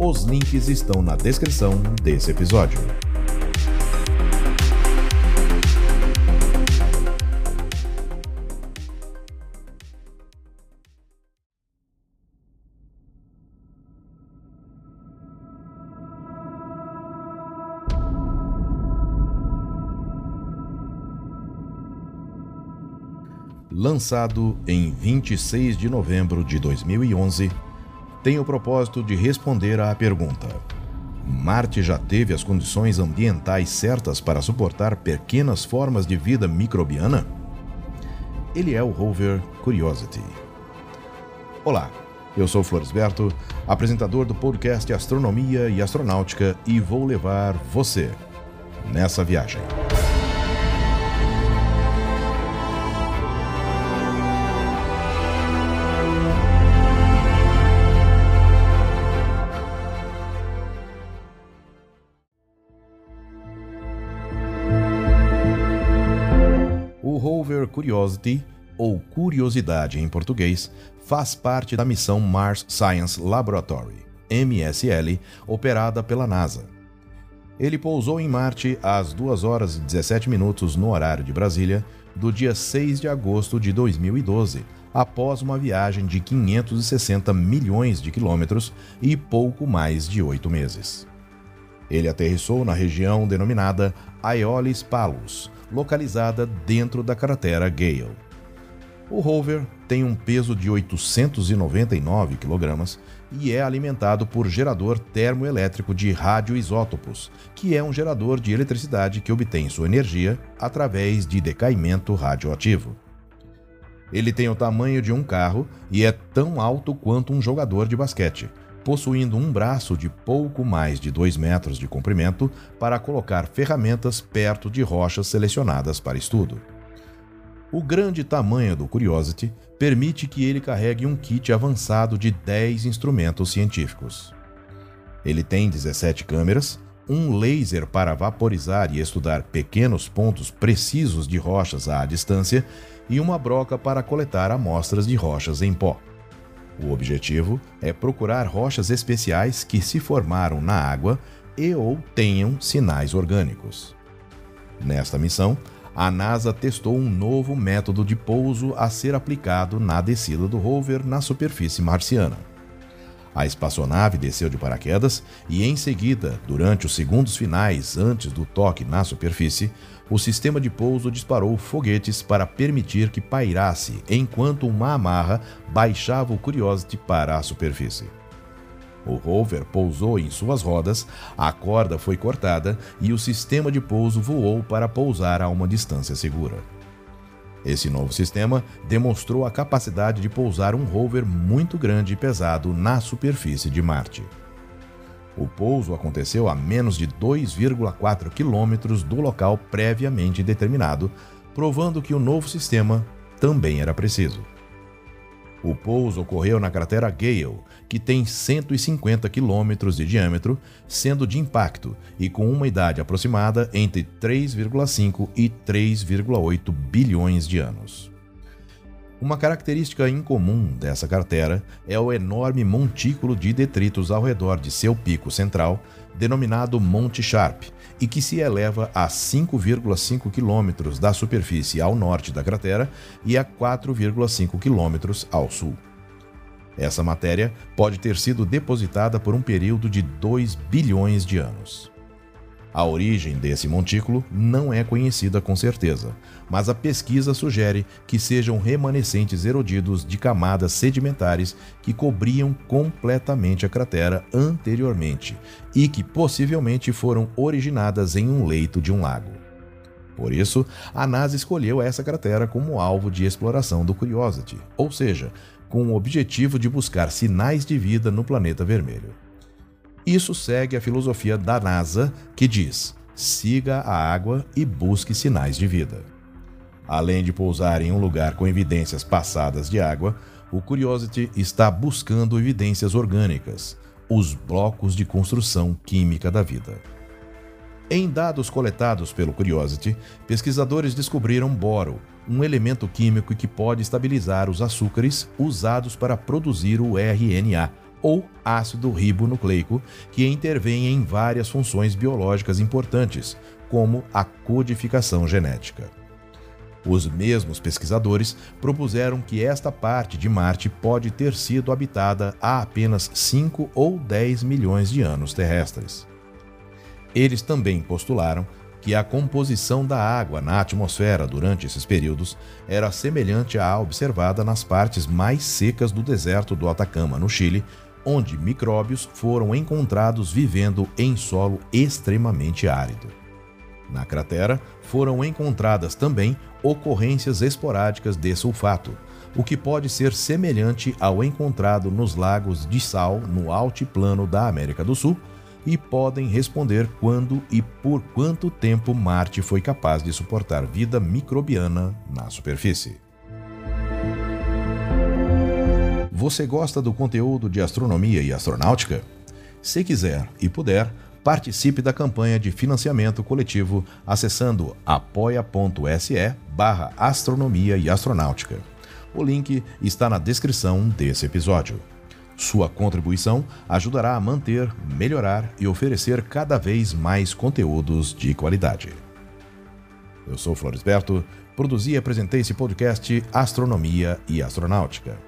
Os links estão na descrição desse episódio. Lançado em 26 de novembro de 2011, tem o propósito de responder à pergunta: Marte já teve as condições ambientais certas para suportar pequenas formas de vida microbiana? Ele é o rover Curiosity. Olá, eu sou Floresberto, apresentador do podcast Astronomia e Astronáutica, e vou levar você nessa viagem. Curiosity, ou Curiosidade em português, faz parte da missão Mars Science Laboratory, MSL, operada pela NASA. Ele pousou em Marte às 2 horas e 17 minutos no horário de Brasília, do dia 6 de agosto de 2012, após uma viagem de 560 milhões de quilômetros e pouco mais de oito meses. Ele aterrissou na região denominada Aeolis Palus, localizada dentro da cratera Gale. O rover tem um peso de 899 kg e é alimentado por gerador termoelétrico de radioisótopos, que é um gerador de eletricidade que obtém sua energia através de decaimento radioativo. Ele tem o tamanho de um carro e é tão alto quanto um jogador de basquete, possuindo um braço de pouco mais de 2 metros de comprimento para colocar ferramentas perto de rochas selecionadas para estudo. O grande tamanho do Curiosity permite que ele carregue um kit avançado de 10 instrumentos científicos. Ele tem 17 câmeras, um laser para vaporizar e estudar pequenos pontos precisos de rochas à distância e uma broca para coletar amostras de rochas em pó. O objetivo é procurar rochas especiais que se formaram na água e ou tenham sinais orgânicos. Nesta missão, a NASA testou um novo método de pouso a ser aplicado na descida do rover na superfície marciana. A espaçonave desceu de paraquedas e, em seguida, durante os segundos finais antes do toque na superfície, o sistema de pouso disparou foguetes para permitir que pairasse enquanto uma amarra baixava o Curiosity para a superfície. O rover pousou em suas rodas, a corda foi cortada e o sistema de pouso voou para pousar a uma distância segura. Esse novo sistema demonstrou a capacidade de pousar um rover muito grande e pesado na superfície de Marte. O pouso aconteceu a menos de 2,4 quilômetros do local previamente determinado, provando que o novo sistema também era preciso. O pouso ocorreu na cratera Gale, que tem 150 quilômetros de diâmetro, sendo de impacto e com uma idade aproximada entre 3,5 e 3,8 bilhões de anos. Uma característica incomum dessa cratera é o enorme montículo de detritos ao redor de seu pico central, denominado Monte Sharp, e que se eleva a 5,5 quilômetros da superfície ao norte da cratera e a 4,5 quilômetros ao sul. Essa matéria pode ter sido depositada por um período de 2 bilhões de anos. A origem desse montículo não é conhecida com certeza, mas a pesquisa sugere que sejam remanescentes erodidos de camadas sedimentares que cobriam completamente a cratera anteriormente e que possivelmente foram originadas em um leito de um lago. Por isso, a NASA escolheu essa cratera como alvo de exploração do Curiosity, ou seja, com o objetivo de buscar sinais de vida no planeta vermelho. Isso segue a filosofia da NASA, que diz: siga a água e busque sinais de vida. Além de pousar em um lugar com evidências passadas de água, o Curiosity está buscando evidências orgânicas, os blocos de construção química da vida. Em dados coletados pelo Curiosity, pesquisadores descobriram boro, um elemento químico que pode estabilizar os açúcares usados para produzir o RNA, ou ácido ribonucleico, que intervém em várias funções biológicas importantes, como a codificação genética. Os mesmos pesquisadores propuseram que esta parte de Marte pode ter sido habitada há apenas 5 ou 10 milhões de anos terrestres. Eles também postularam que a composição da água na atmosfera durante esses períodos era semelhante à observada nas partes mais secas do deserto do Atacama, no Chile, onde micróbios foram encontrados vivendo em solo extremamente árido. Na cratera foram encontradas também ocorrências esporádicas de sulfato, o que pode ser semelhante ao encontrado nos lagos de sal no altiplano da América do Sul e podem responder quando e por quanto tempo Marte foi capaz de suportar vida microbiana na superfície. Você gosta do conteúdo de astronomia e astronáutica? Se quiser e puder, participe da campanha de financiamento coletivo acessando apoia.se barra astronomia e astronáutica. O link está na descrição desse episódio. Sua contribuição ajudará a manter, melhorar e oferecer cada vez mais conteúdos de qualidade. Eu sou Floresberto, produzi e apresentei esse podcast Astronomia e Astronáutica.